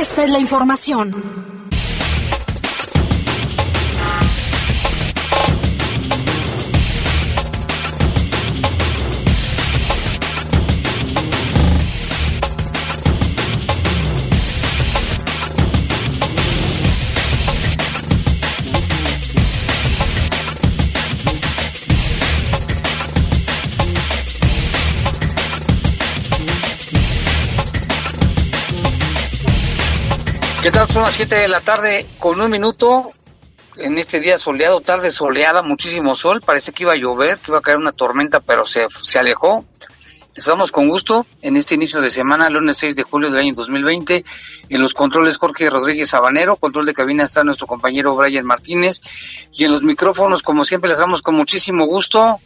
esta es la información. Son las 7 de la tarde con un minuto. En este día soleado, tarde soleada, muchísimo sol. Parece que iba a llover, que iba a caer una tormenta, pero se, se alejó. Estamos con gusto en este inicio de semana, lunes 6 de julio del año 2020. En los controles Jorge Rodríguez Sabanero, control de cabina está nuestro compañero Brian Martínez. Y en los micrófonos, como siempre, les damos con muchísimo gusto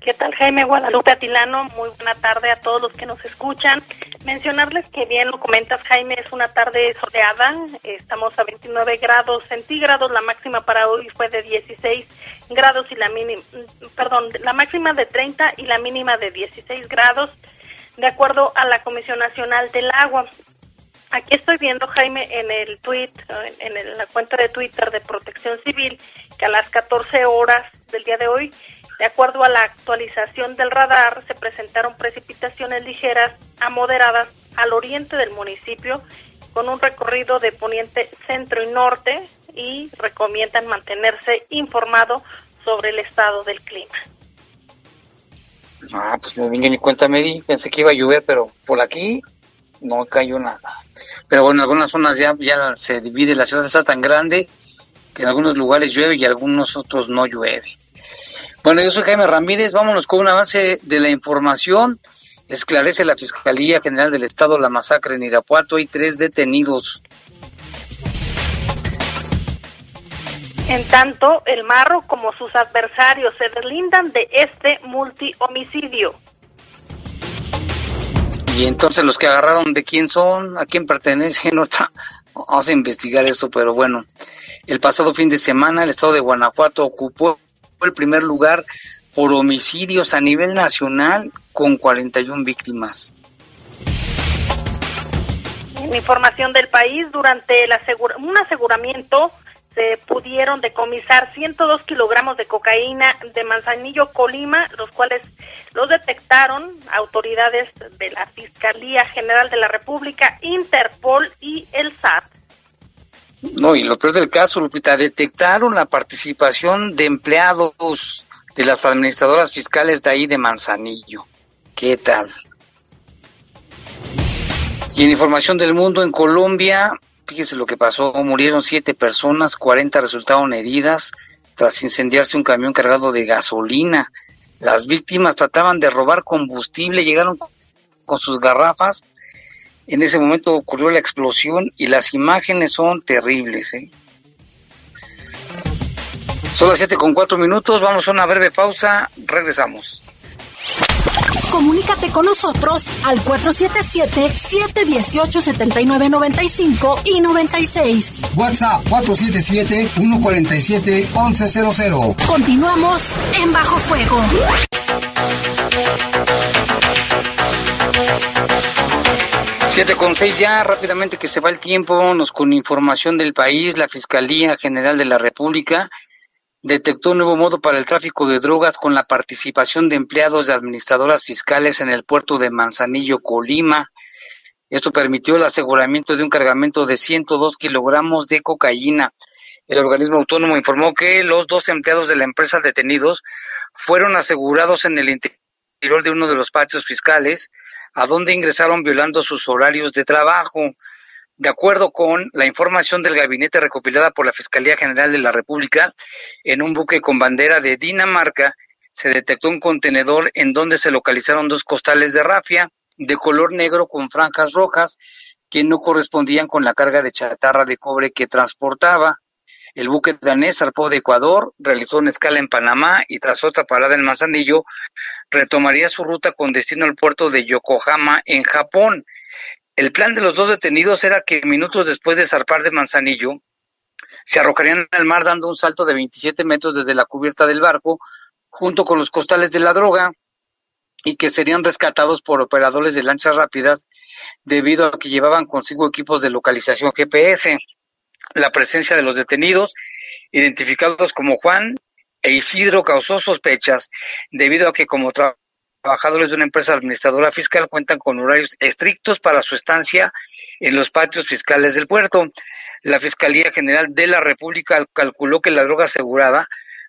¿Qué tal Jaime Guadalupe Atilano? Muy buena tarde a todos los que nos escuchan. Mencionarles que bien lo comentas Jaime, es una tarde soleada, estamos a 29 grados centígrados, la máxima para hoy fue de 16 grados y la mínima, perdón, la máxima de 30 y la mínima de 16 grados, de acuerdo a la Comisión Nacional del Agua. Aquí estoy viendo, Jaime, en el tweet, en la cuenta de Twitter de Protección Civil, que a las 14 horas del día de hoy de acuerdo a la actualización del radar, se presentaron precipitaciones ligeras a moderadas al oriente del municipio con un recorrido de poniente centro y norte y recomiendan mantenerse informado sobre el estado del clima. Ah, pues muy bien, ni cuenta me di, pensé que iba a llover, pero por aquí no cayó nada. Pero bueno, en algunas zonas ya, ya se divide, la ciudad está tan grande que en algunos lugares llueve y en algunos otros no llueve. Bueno, yo soy Jaime Ramírez, vámonos con un avance de la información. Esclarece la Fiscalía General del Estado la masacre en Irapuato. Hay tres detenidos. En tanto, el Marro como sus adversarios se deslindan de este multihomicidio. Y entonces los que agarraron de quién son, a quién pertenecen, no está. Vamos a investigar esto, pero bueno. El pasado fin de semana el estado de Guanajuato ocupó el primer lugar por homicidios a nivel nacional con 41 víctimas. Información del país, durante el un aseguramiento se pudieron decomisar 102 kilogramos de cocaína de Manzanillo, Colima, los cuales los detectaron autoridades de la Fiscalía General de la República, Interpol y el SAT. No, y lo peor del caso, Lupita, detectaron la participación de empleados de las administradoras fiscales de ahí de Manzanillo. ¿Qué tal? Y en información del mundo, en Colombia, fíjese lo que pasó, murieron siete personas, 40 resultaron heridas tras incendiarse un camión cargado de gasolina. Las víctimas trataban de robar combustible, llegaron con sus garrafas en ese momento ocurrió la explosión y las imágenes son terribles. ¿eh? Son las 7 con 4 minutos, vamos a una breve pausa, regresamos. Comunícate con nosotros al 477-718-7995 y 96. WhatsApp 477-147-1100. Continuamos en Bajo Fuego. Siete con seis ya, rápidamente que se va el tiempo, nos con información del país, la Fiscalía General de la República detectó un nuevo modo para el tráfico de drogas con la participación de empleados de administradoras fiscales en el puerto de Manzanillo, Colima. Esto permitió el aseguramiento de un cargamento de 102 kilogramos de cocaína. El organismo autónomo informó que los dos empleados de la empresa detenidos fueron asegurados en el interior de uno de los patios fiscales, a donde ingresaron violando sus horarios de trabajo. De acuerdo con la información del gabinete recopilada por la Fiscalía General de la República, en un buque con bandera de Dinamarca se detectó un contenedor en donde se localizaron dos costales de rafia de color negro con franjas rojas que no correspondían con la carga de chatarra de cobre que transportaba. El buque danés zarpó de Ecuador, realizó una escala en Panamá y tras otra parada en Manzanillo, retomaría su ruta con destino al puerto de Yokohama, en Japón. El plan de los dos detenidos era que minutos después de zarpar de Manzanillo, se arrojarían al mar dando un salto de 27 metros desde la cubierta del barco, junto con los costales de la droga y que serían rescatados por operadores de lanchas rápidas debido a que llevaban consigo equipos de localización GPS. La presencia de los detenidos, identificados como Juan e Isidro, causó sospechas debido a que como trabajadores de una empresa administradora fiscal cuentan con horarios estrictos para su estancia en los patios fiscales del puerto. La Fiscalía General de la República calculó que la droga asegurada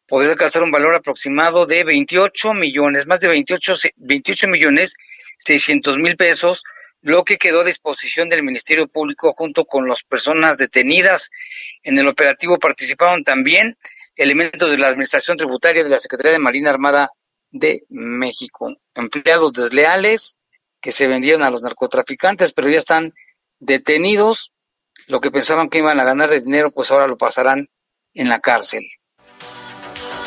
podría alcanzar un valor aproximado de 28 millones, más de 28, 28 millones 600 mil pesos, lo que quedó a disposición del Ministerio Público junto con las personas detenidas. En el operativo participaron también elementos de la Administración Tributaria de la Secretaría de Marina Armada de México, empleados desleales que se vendieron a los narcotraficantes, pero ya están detenidos. Lo que pensaban que iban a ganar de dinero, pues ahora lo pasarán en la cárcel.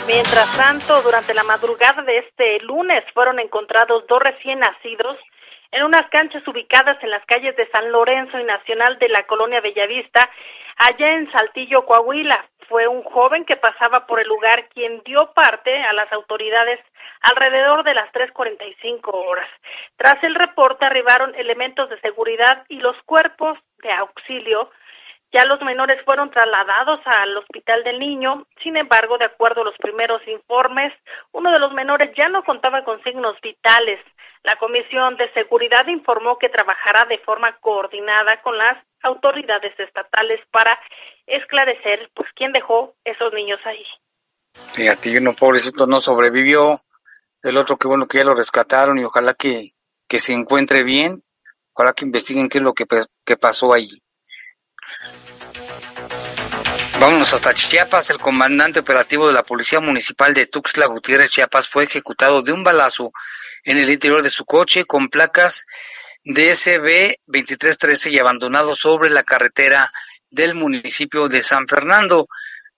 Mientras tanto, durante la madrugada de este lunes fueron encontrados dos recién nacidos en unas canchas ubicadas en las calles de San Lorenzo y Nacional de la colonia Bellavista, allá en Saltillo, Coahuila. Fue un joven que pasaba por el lugar quien dio parte a las autoridades alrededor de las 3.45 horas. Tras el reporte arribaron elementos de seguridad y los cuerpos de auxilio ya los menores fueron trasladados al Hospital del Niño. Sin embargo, de acuerdo a los primeros informes, uno de los menores ya no contaba con signos vitales. La Comisión de Seguridad informó que trabajará de forma coordinada con las autoridades estatales para esclarecer pues quién dejó esos niños ahí. Fíjate, uno pobrecito no sobrevivió, el otro que bueno que ya lo rescataron y ojalá que, que se encuentre bien, ojalá que investiguen qué es lo que, que pasó ahí. Vámonos hasta Chiapas. El comandante operativo de la Policía Municipal de Tuxtla Gutiérrez, Chiapas, fue ejecutado de un balazo en el interior de su coche con placas DSB 2313 y abandonado sobre la carretera del municipio de San Fernando.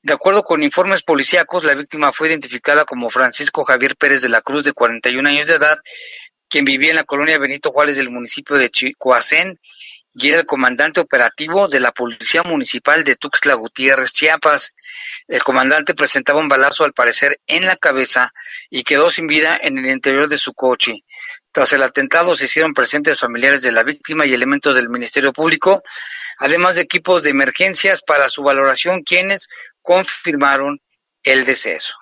De acuerdo con informes policíacos, la víctima fue identificada como Francisco Javier Pérez de la Cruz, de 41 años de edad, quien vivía en la colonia Benito Juárez del municipio de Chicoacén y era el comandante operativo de la Policía Municipal de Tuxtla Gutiérrez, Chiapas. El comandante presentaba un balazo al parecer en la cabeza y quedó sin vida en el interior de su coche. Tras el atentado se hicieron presentes familiares de la víctima y elementos del Ministerio Público, además de equipos de emergencias para su valoración, quienes confirmaron el deceso.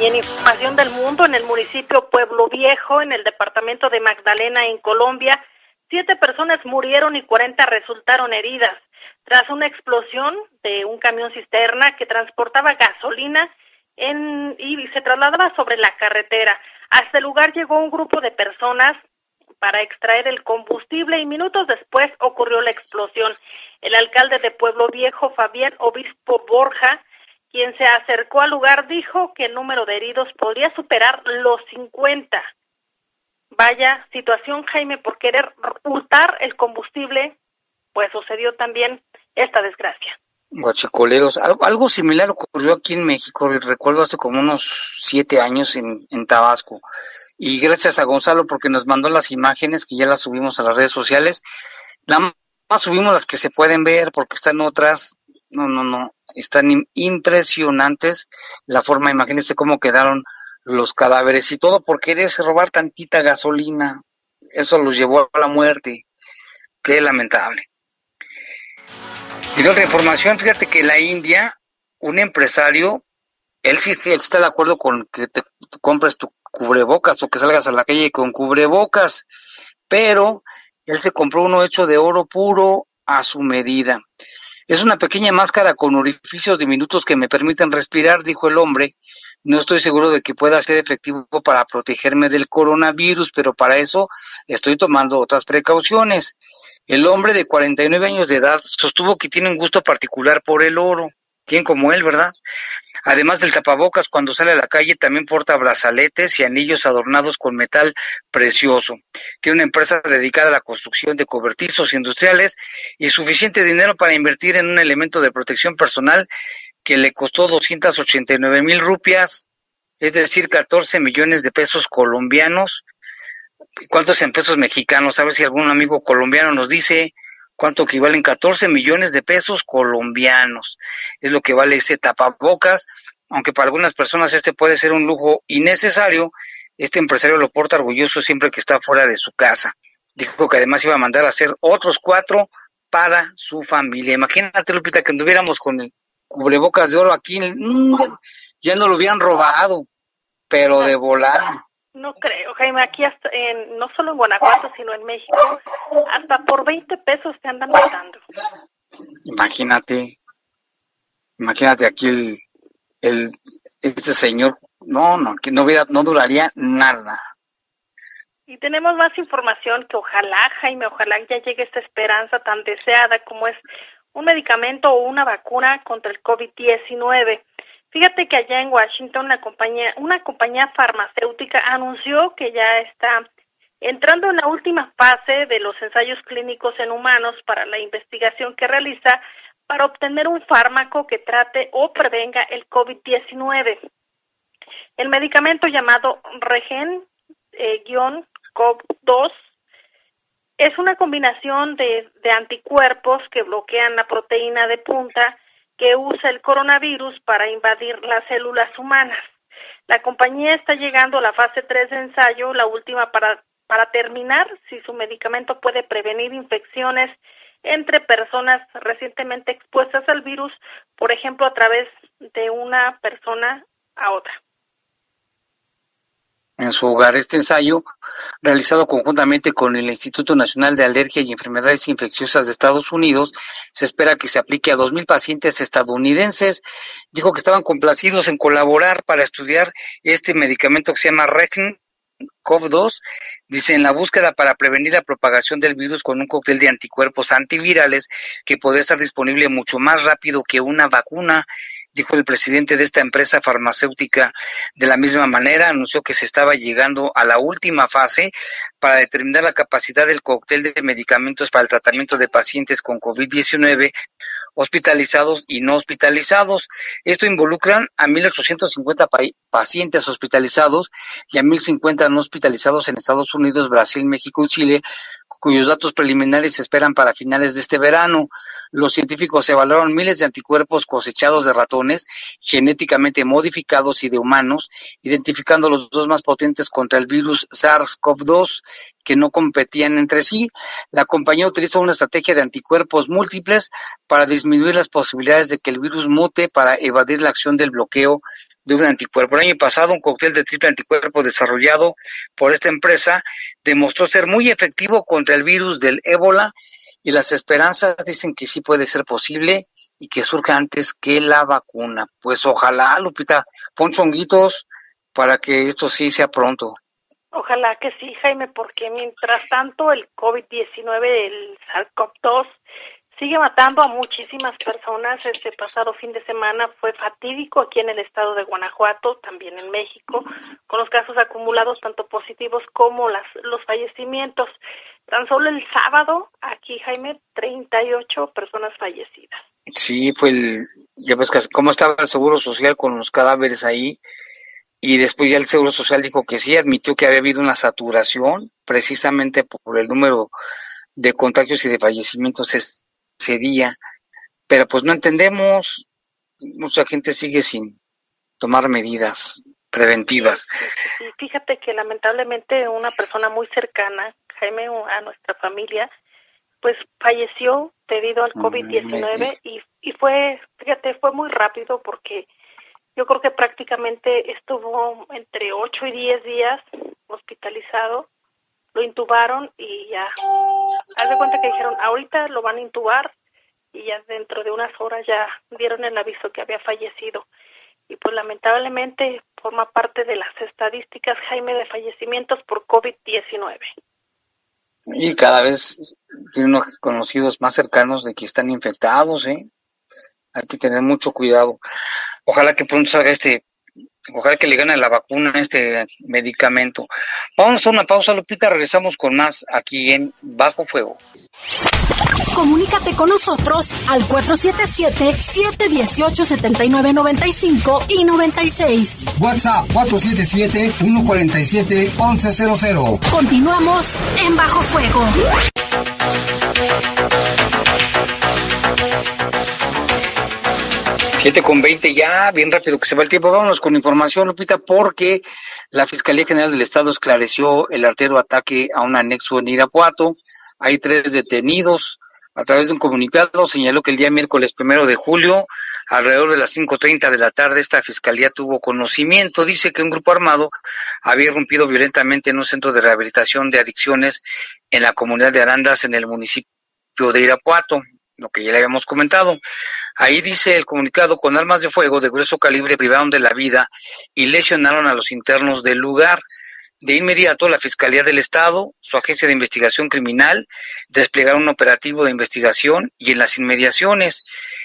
Y en información del mundo, en el municipio Pueblo Viejo, en el departamento de Magdalena, en Colombia, Siete personas murieron y cuarenta resultaron heridas tras una explosión de un camión cisterna que transportaba gasolina en, y se trasladaba sobre la carretera. Hasta el lugar llegó un grupo de personas para extraer el combustible y minutos después ocurrió la explosión. El alcalde de Pueblo Viejo, Fabián Obispo Borja, quien se acercó al lugar, dijo que el número de heridos podría superar los 50. Vaya situación, Jaime, por querer hurtar el combustible, pues sucedió también esta desgracia. Guachicoleros, algo, algo similar ocurrió aquí en México, recuerdo hace como unos siete años en, en Tabasco. Y gracias a Gonzalo porque nos mandó las imágenes que ya las subimos a las redes sociales. Nada más subimos las que se pueden ver porque están otras, no, no, no, están impresionantes la forma, imagínense cómo quedaron los cadáveres y todo por quererse robar tantita gasolina. Eso los llevó a la muerte. Qué lamentable. Y otra información, fíjate que la India, un empresario, él sí, sí está de acuerdo con que te, compres tu cubrebocas o que salgas a la calle con cubrebocas, pero Él se compró uno hecho de oro puro a su medida. Es una pequeña máscara con orificios diminutos que me permiten respirar, dijo el hombre. No estoy seguro de que pueda ser efectivo para protegerme del coronavirus, pero para eso estoy tomando otras precauciones. El hombre de 49 años de edad sostuvo que tiene un gusto particular por el oro. ¿Quién como él, verdad? Además del tapabocas, cuando sale a la calle también porta brazaletes y anillos adornados con metal precioso. Tiene una empresa dedicada a la construcción de cobertizos industriales y suficiente dinero para invertir en un elemento de protección personal que le costó 289 mil rupias, es decir, 14 millones de pesos colombianos. ¿Cuántos en pesos mexicanos? A ver si algún amigo colombiano nos dice cuánto equivalen 14 millones de pesos colombianos. Es lo que vale ese tapabocas, aunque para algunas personas este puede ser un lujo innecesario, este empresario lo porta orgulloso siempre que está fuera de su casa. Dijo que además iba a mandar a hacer otros cuatro para su familia. Imagínate, Lupita, que anduviéramos con el cubrebocas de oro aquí, ya no lo habían robado, pero de volar. No creo, Jaime, aquí hasta en, no solo en Guanajuato, sino en México, hasta por 20 pesos te andan matando. Imagínate, imagínate aquí el, el este señor, no, no, que no hubiera, no duraría nada. Y tenemos más información que ojalá, Jaime, ojalá ya llegue esta esperanza tan deseada como es un medicamento o una vacuna contra el COVID-19. Fíjate que allá en Washington una compañía farmacéutica anunció que ya está entrando en la última fase de los ensayos clínicos en humanos para la investigación que realiza para obtener un fármaco que trate o prevenga el COVID-19. El medicamento llamado Regen-COV2 es una combinación de anticuerpos que bloquean la proteína de punta que usa el coronavirus para invadir las células humanas. La compañía está llegando a la fase 3 de ensayo, la última para, para terminar si su medicamento puede prevenir infecciones entre personas recientemente expuestas al virus, por ejemplo, a través de una persona a otra en su hogar. Este ensayo, realizado conjuntamente con el Instituto Nacional de Alergia y Enfermedades Infecciosas de Estados Unidos, se espera que se aplique a 2.000 pacientes estadounidenses. Dijo que estaban complacidos en colaborar para estudiar este medicamento que se llama Regn COV2, dice en la búsqueda para prevenir la propagación del virus con un cóctel de anticuerpos antivirales que puede estar disponible mucho más rápido que una vacuna dijo el presidente de esta empresa farmacéutica. De la misma manera, anunció que se estaba llegando a la última fase para determinar la capacidad del cóctel de medicamentos para el tratamiento de pacientes con COVID-19 hospitalizados y no hospitalizados. Esto involucra a 1.850 pacientes hospitalizados y a 1.050 no hospitalizados en Estados Unidos, Brasil, México y Chile, cuyos datos preliminares se esperan para finales de este verano. Los científicos evaluaron miles de anticuerpos cosechados de ratones genéticamente modificados y de humanos, identificando los dos más potentes contra el virus SARS-CoV-2 que no competían entre sí. La compañía utilizó una estrategia de anticuerpos múltiples para disminuir las posibilidades de que el virus mute para evadir la acción del bloqueo de un anticuerpo. El año pasado, un cóctel de triple anticuerpo desarrollado por esta empresa demostró ser muy efectivo contra el virus del ébola y las esperanzas dicen que sí puede ser posible y que surja antes que la vacuna. Pues ojalá, Lupita, pon chonguitos para que esto sí sea pronto. Ojalá que sí, Jaime, porque mientras tanto el COVID-19, el SARS-CoV-2, sigue matando a muchísimas personas. Este pasado fin de semana fue fatídico aquí en el estado de Guanajuato, también en México, con los casos acumulados tanto positivos como las, los fallecimientos. Tan solo el sábado, aquí Jaime, 38 personas fallecidas. Sí, fue el, ya ves cómo estaba el Seguro Social con los cadáveres ahí, y después ya el Seguro Social dijo que sí, admitió que había habido una saturación precisamente por el número de contagios y de fallecimientos ese día, pero pues no entendemos, mucha gente sigue sin tomar medidas preventivas. Y fíjate que lamentablemente una persona muy cercana, Jaime, a nuestra familia, pues falleció debido al COVID-19 y, y fue, fíjate, fue muy rápido porque yo creo que prácticamente estuvo entre 8 y 10 días hospitalizado lo intubaron y ya. Haz de cuenta que dijeron, ahorita lo van a intubar y ya dentro de unas horas ya dieron el aviso que había fallecido. Y pues lamentablemente forma parte de las estadísticas, Jaime, de fallecimientos por COVID-19. Y cada vez tiene unos conocidos más cercanos de que están infectados, ¿eh? Hay que tener mucho cuidado. Ojalá que pronto salga este Ojalá que le gane la vacuna este medicamento. Vamos a una pausa, Lupita. Regresamos con más aquí en Bajo Fuego. Comunícate con nosotros al 477-718-7995 y 96. WhatsApp 477-147-1100. Continuamos en Bajo Fuego. 7 con 20 ya, bien rápido que se va el tiempo. Vámonos con información, Lupita, porque la Fiscalía General del Estado esclareció el artero ataque a un anexo en Irapuato. Hay tres detenidos. A través de un comunicado señaló que el día miércoles primero de julio, alrededor de las 5.30 de la tarde, esta fiscalía tuvo conocimiento. Dice que un grupo armado había irrumpido violentamente en un centro de rehabilitación de adicciones en la comunidad de Arandas, en el municipio de Irapuato lo que ya le habíamos comentado. Ahí dice el comunicado, con armas de fuego de grueso calibre privaron de la vida y lesionaron a los internos del lugar. De inmediato, la Fiscalía del Estado, su agencia de investigación criminal, desplegaron un operativo de investigación y en las inmediaciones.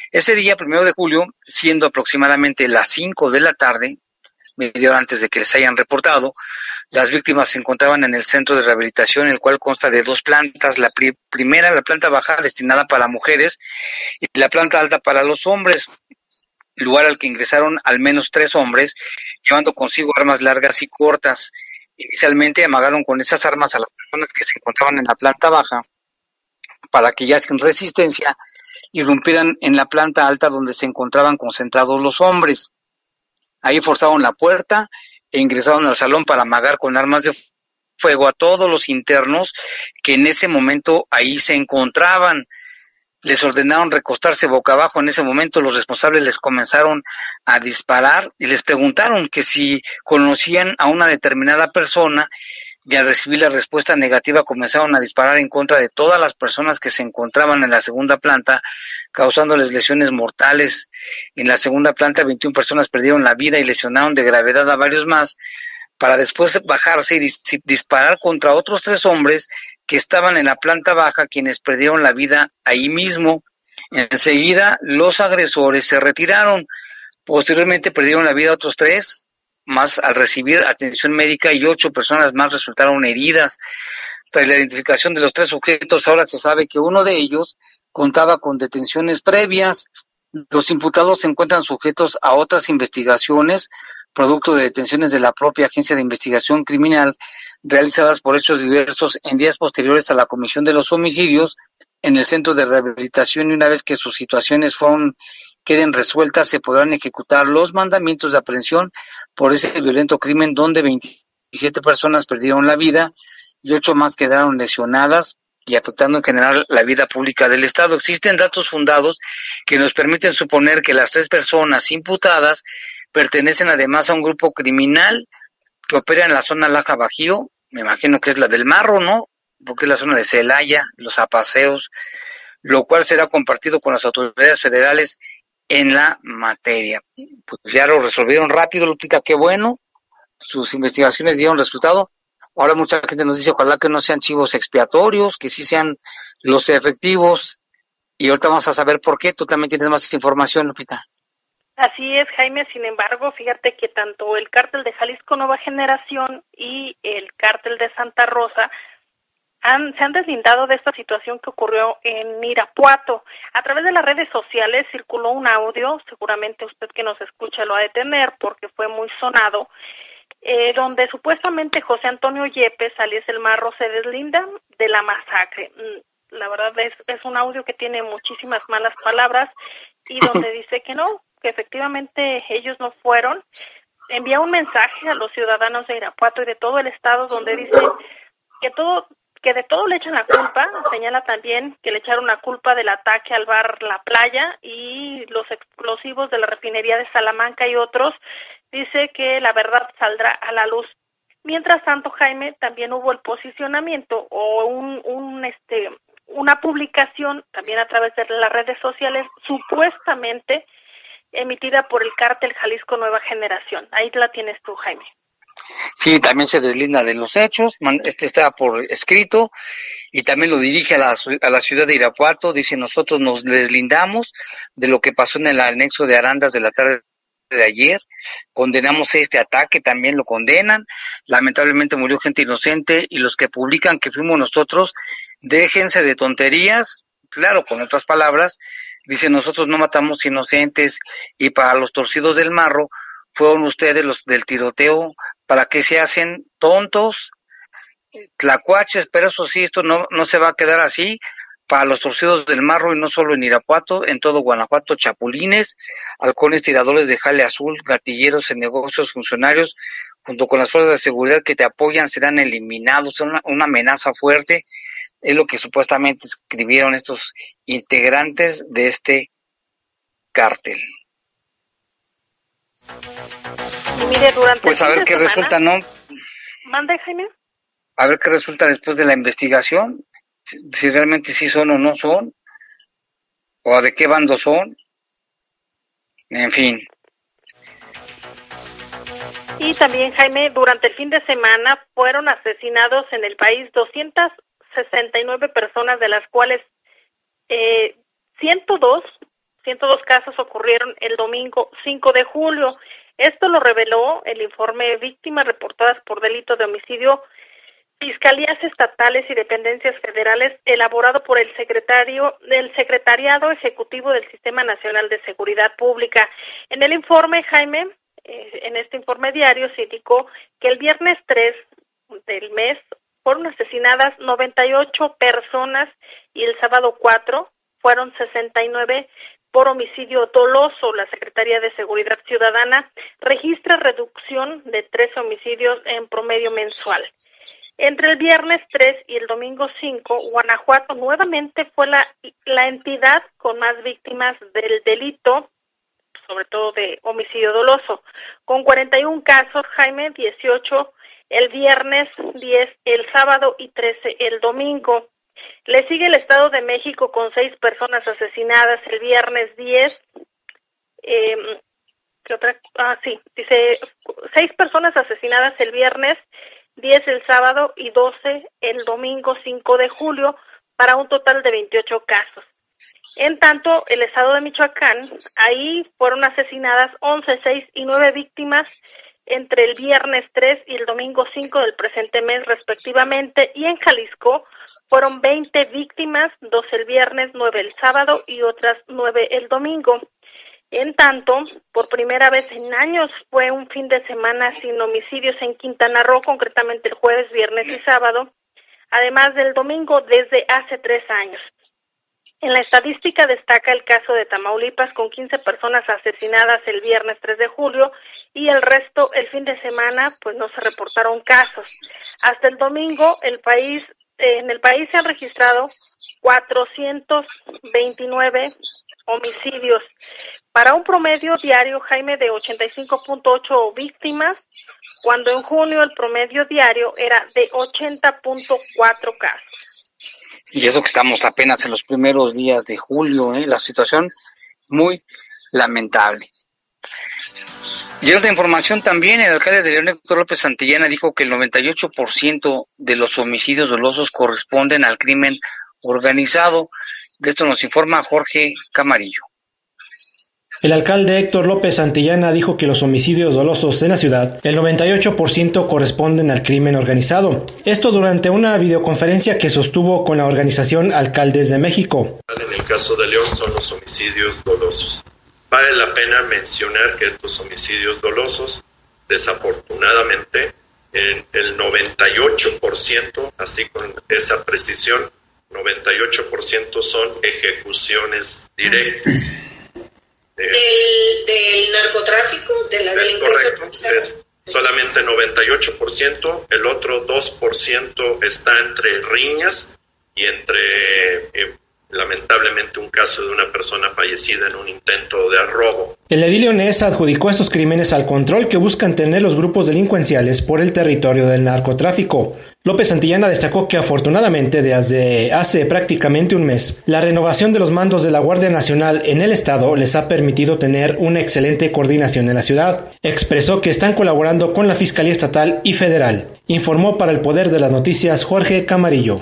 Ese día, primero de julio, siendo aproximadamente las cinco de la tarde, media hora antes de que les hayan reportado, las víctimas se encontraban en el centro de rehabilitación, el cual consta de dos plantas. La primera, la planta baja, destinada para mujeres, y la planta alta para los hombres, lugar al que ingresaron al menos tres hombres, llevando consigo armas largas y cortas. Inicialmente amagaron con esas armas a las personas que se encontraban en la planta baja, para que ya sin resistencia irrumpieran en la planta alta donde se encontraban concentrados los hombres. Ahí forzaron la puerta ingresaron al salón para amagar con armas de fuego a todos los internos que en ese momento ahí se encontraban. Les ordenaron recostarse boca abajo. En ese momento los responsables les comenzaron a disparar y les preguntaron que si conocían a una determinada persona y al recibir la respuesta negativa comenzaron a disparar en contra de todas las personas que se encontraban en la segunda planta, causándoles lesiones mortales. En la segunda planta, 21 personas perdieron la vida y lesionaron de gravedad a varios más, para después bajarse y disparar contra otros tres hombres que estaban en la planta baja, quienes perdieron la vida ahí mismo. Enseguida, los agresores se retiraron. Posteriormente perdieron la vida otros tres, más al recibir atención médica y ocho personas más resultaron heridas. Tras la identificación de los tres sujetos, ahora se sabe que uno de ellos contaba con detenciones previas. Los imputados se encuentran sujetos a otras investigaciones, producto de detenciones de la propia Agencia de Investigación Criminal, realizadas por hechos diversos en días posteriores a la comisión de los homicidios en el centro de rehabilitación y una vez que sus situaciones fueron queden resueltas, se podrán ejecutar los mandamientos de aprehensión por ese violento crimen donde 27 personas perdieron la vida y ocho más quedaron lesionadas y afectando en general la vida pública del Estado. Existen datos fundados que nos permiten suponer que las tres personas imputadas pertenecen además a un grupo criminal que opera en la zona Laja Bajío, me imagino que es la del Marro, ¿no? Porque es la zona de Celaya, los apaseos, lo cual será compartido con las autoridades federales en la materia. Pues ya lo resolvieron rápido, Lupita, qué bueno. Sus investigaciones dieron resultado. Ahora mucha gente nos dice, ojalá que no sean chivos expiatorios, que sí sean los efectivos. Y ahorita vamos a saber por qué. Tú también tienes más información, Lupita. Así es, Jaime. Sin embargo, fíjate que tanto el cártel de Jalisco Nueva Generación y el cártel de Santa Rosa se han deslindado de esta situación que ocurrió en Irapuato. A través de las redes sociales circuló un audio, seguramente usted que nos escucha lo ha de tener porque fue muy sonado, eh, donde supuestamente José Antonio Yepes, alias el Marro, se deslinda de la masacre. Mm, la verdad es, es un audio que tiene muchísimas malas palabras y donde dice que no, que efectivamente ellos no fueron. Envía un mensaje a los ciudadanos de Irapuato y de todo el estado donde dice que todo que de todo le echan la culpa, señala también que le echaron la culpa del ataque al bar La Playa y los explosivos de la refinería de Salamanca y otros, dice que la verdad saldrá a la luz. Mientras tanto, Jaime, también hubo el posicionamiento o un, un este una publicación también a través de las redes sociales supuestamente emitida por el cártel Jalisco Nueva Generación. Ahí la tienes tú, Jaime. Sí, también se deslinda de los hechos, este está por escrito y también lo dirige a la, a la ciudad de Irapuato, dice nosotros nos deslindamos de lo que pasó en el anexo de Arandas de la tarde de ayer, condenamos este ataque, también lo condenan, lamentablemente murió gente inocente y los que publican que fuimos nosotros, déjense de tonterías, claro, con otras palabras, dice nosotros no matamos inocentes y para los torcidos del marro, fueron ustedes los del tiroteo, ¿para qué se hacen tontos? Tlacuaches, pero eso sí, esto no, no se va a quedar así, para los torcidos del marro y no solo en Irapuato, en todo Guanajuato, chapulines, halcones tiradores de jale azul, gatilleros en negocios, funcionarios, junto con las fuerzas de seguridad que te apoyan, serán eliminados, son una, amenaza fuerte, es lo que supuestamente escribieron estos integrantes de este cártel. Y mire, durante pues a ver qué resulta, ¿no? Mande, Jaime. A ver qué resulta después de la investigación, si, realmente sí son o no son, o de qué bando son, en fin. Y también, Jaime, durante el fin de semana fueron asesinados en el país 269 personas, de las cuales eh, 102 102 casos ocurrieron el domingo 5 de julio. Esto lo reveló el informe Víctimas reportadas por delito de homicidio Fiscalías estatales y dependencias federales elaborado por el secretario del Secretariado Ejecutivo del Sistema Nacional de Seguridad Pública. En el informe, Jaime, eh, en este informe diario se indicó que el viernes 3 del mes fueron asesinadas 98 personas y el sábado 4 fueron 69 por homicidio doloso. La Secretaría de Seguridad Ciudadana registra reducción de tres homicidios en promedio mensual. Entre el viernes 3 y el domingo 5, Guanajuato nuevamente fue la, entidad con más víctimas del delito, sobre todo de homicidio doloso, con 41 casos, Jaime, 18 el viernes, 10 el sábado y 13 el domingo. Le sigue el Estado de México con seis personas asesinadas el viernes 10. Eh, ¿qué otra? Ah, sí, dice seis personas asesinadas el viernes, 10 el sábado y 12 el domingo 5 de julio, para un total de 28 casos. En tanto, el estado de Michoacán, ahí fueron asesinadas 11, 6 y 9 víctimas entre el viernes 3 y el domingo 5 del presente mes respectivamente y en Jalisco fueron 20 víctimas, dos el viernes, nueve el sábado y otras nueve el domingo. En tanto, por primera vez en años fue un fin de semana sin homicidios en Quintana Roo, concretamente el jueves, viernes y sábado, además del domingo desde hace tres años. En la estadística destaca el caso de Tamaulipas con 15 personas asesinadas el viernes 3 de julio y el resto el fin de semana pues no se reportaron casos. Hasta el domingo el país en el país se han registrado 429 homicidios para un promedio diario Jaime de 85.8 víctimas cuando en junio el promedio diario era de 80.4 casos. Y eso que estamos apenas en los primeros días de julio, ¿eh? la situación muy lamentable. Y otra información también, el alcalde de León, Héctor López Santillana, dijo que el 98% de los homicidios dolosos corresponden al crimen organizado. De esto nos informa Jorge Camarillo. El alcalde Héctor López Santillana dijo que los homicidios dolosos en la ciudad, el 98% corresponden al crimen organizado. Esto durante una videoconferencia que sostuvo con la organización Alcaldes de México. En el caso de León son los homicidios dolosos. Vale la pena mencionar que estos homicidios dolosos, desafortunadamente, en el 98%, así con esa precisión, 98% son ejecuciones directas del, narcotráfico, de la delincuencia. Correcto, es solamente 98%, el otro 2% está entre riñas y entre eh, lamentablemente un caso de una persona fallecida en un intento de robo. El edilio Ness adjudicó estos crímenes al control que buscan tener los grupos delincuenciales por el territorio del narcotráfico. López Santillana destacó que afortunadamente desde hace prácticamente un mes, la renovación de los mandos de la Guardia Nacional en el estado les ha permitido tener una excelente coordinación en la ciudad. Expresó que están colaborando con la Fiscalía Estatal y Federal. Informó para el Poder de las Noticias Jorge Camarillo.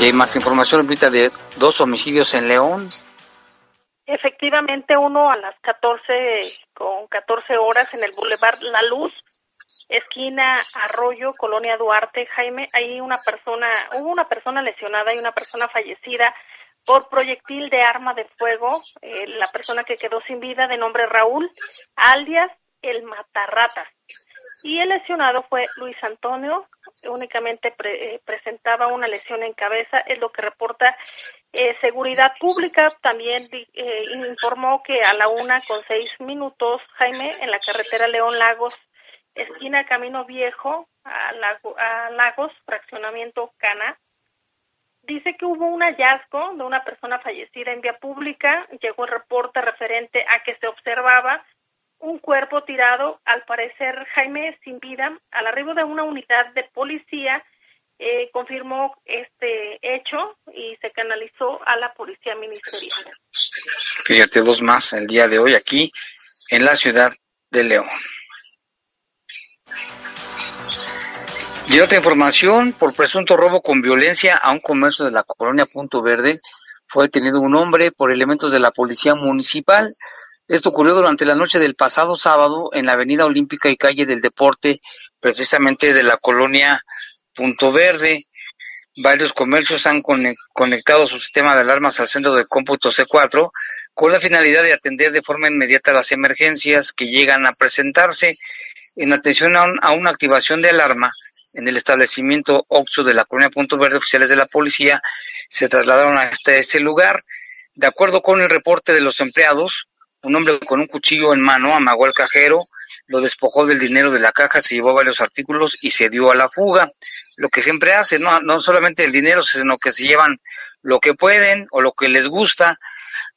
Hay más información ahorita de dos homicidios en León. Efectivamente, uno a las 14 con 14 horas en el Boulevard La Luz, esquina Arroyo, Colonia Duarte, Jaime, hay una persona, hubo una persona lesionada y una persona fallecida por proyectil de arma de fuego. Eh, la persona que quedó sin vida, de nombre Raúl, alias el Matarratas. Y el lesionado fue Luis Antonio, únicamente eh, presentaba una lesión en cabeza, es lo que reporta eh, Seguridad Pública. También eh, informó que a la una con seis minutos, Jaime, en la carretera León Lagos, esquina Camino Viejo, a, a Lagos, fraccionamiento Cana, dice que hubo un hallazgo de una persona fallecida en vía pública. Llegó el reporte referente a que se observaba un cuerpo tirado, al parecer Jaime sin vida, al arribo de una unidad de policía, eh, confirmó este hecho y se canalizó a la policía ministerial. Fíjate, dos más el día de hoy aquí en la ciudad de León. Y otra información, por presunto robo con violencia a un comercio de la colonia Punto Verde, fue detenido un hombre por elementos de la policía municipal. Esto ocurrió durante la noche del pasado sábado en la Avenida Olímpica y Calle del Deporte, precisamente de la colonia Punto Verde. Varios comercios han conectado su sistema de alarmas al centro de cómputo C4 con la finalidad de atender de forma inmediata las emergencias que llegan a presentarse. En atención a, una activación de alarma en el establecimiento OXO de la colonia Punto Verde, oficiales de la policía se trasladaron hasta ese lugar. De acuerdo con el reporte de los empleados, un hombre con un cuchillo en mano amagó al cajero, lo despojó del dinero de la caja, se llevó varios artículos y se dio a la fuga. Lo que siempre hace, no, no solamente el dinero, sino que se llevan lo que pueden o lo que les gusta.